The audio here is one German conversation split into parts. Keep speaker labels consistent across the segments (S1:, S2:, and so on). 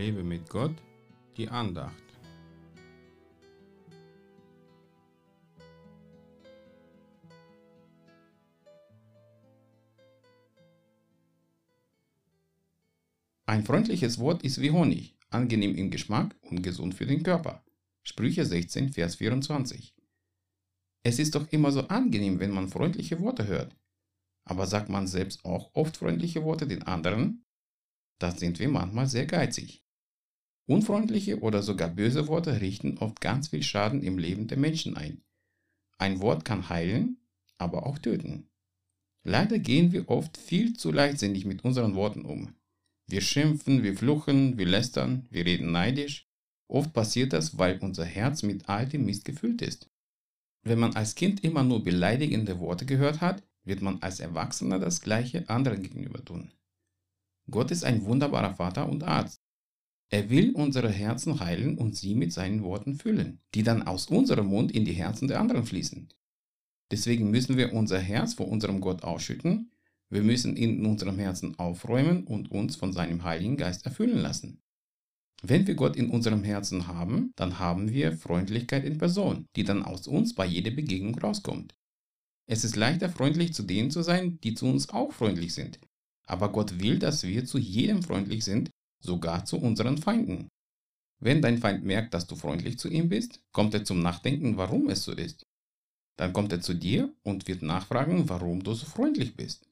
S1: Lebe mit Gott, die Andacht. Ein freundliches Wort ist wie Honig, angenehm im Geschmack und gesund für den Körper. Sprüche 16, Vers 24. Es ist doch immer so angenehm, wenn man freundliche Worte hört. Aber sagt man selbst auch oft freundliche Worte den anderen? Da sind wir manchmal sehr geizig. Unfreundliche oder sogar böse Worte richten oft ganz viel Schaden im Leben der Menschen ein. Ein Wort kann heilen, aber auch töten. Leider gehen wir oft viel zu leichtsinnig mit unseren Worten um. Wir schimpfen, wir fluchen, wir lästern, wir reden neidisch. Oft passiert das, weil unser Herz mit all dem Mist gefüllt ist. Wenn man als Kind immer nur beleidigende Worte gehört hat, wird man als Erwachsener das gleiche anderen gegenüber tun. Gott ist ein wunderbarer Vater und Arzt. Er will unsere Herzen heilen und sie mit seinen Worten füllen, die dann aus unserem Mund in die Herzen der anderen fließen. Deswegen müssen wir unser Herz vor unserem Gott ausschütten, wir müssen in unserem Herzen aufräumen und uns von seinem Heiligen Geist erfüllen lassen. Wenn wir Gott in unserem Herzen haben, dann haben wir Freundlichkeit in Person, die dann aus uns bei jeder Begegnung rauskommt. Es ist leichter freundlich zu denen zu sein, die zu uns auch freundlich sind, aber Gott will, dass wir zu jedem freundlich sind, sogar zu unseren Feinden. Wenn dein Feind merkt, dass du freundlich zu ihm bist, kommt er zum Nachdenken, warum es so ist. Dann kommt er zu dir und wird nachfragen, warum du so freundlich bist.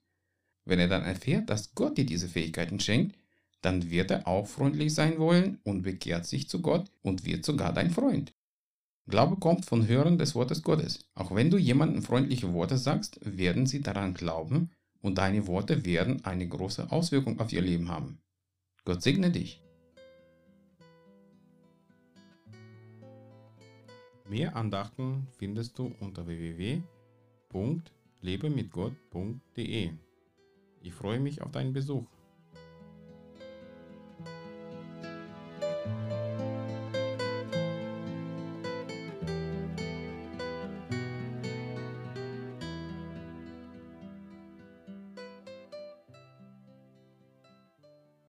S1: Wenn er dann erfährt, dass Gott dir diese Fähigkeiten schenkt, dann wird er auch freundlich sein wollen und bekehrt sich zu Gott und wird sogar dein Freund. Glaube kommt von Hören des Wortes Gottes. Auch wenn du jemandem freundliche Worte sagst, werden sie daran glauben und deine Worte werden eine große Auswirkung auf ihr Leben haben. Gott segne dich. Mehr Andachten findest du unter www.lebemitgott.de. Ich freue mich auf deinen Besuch.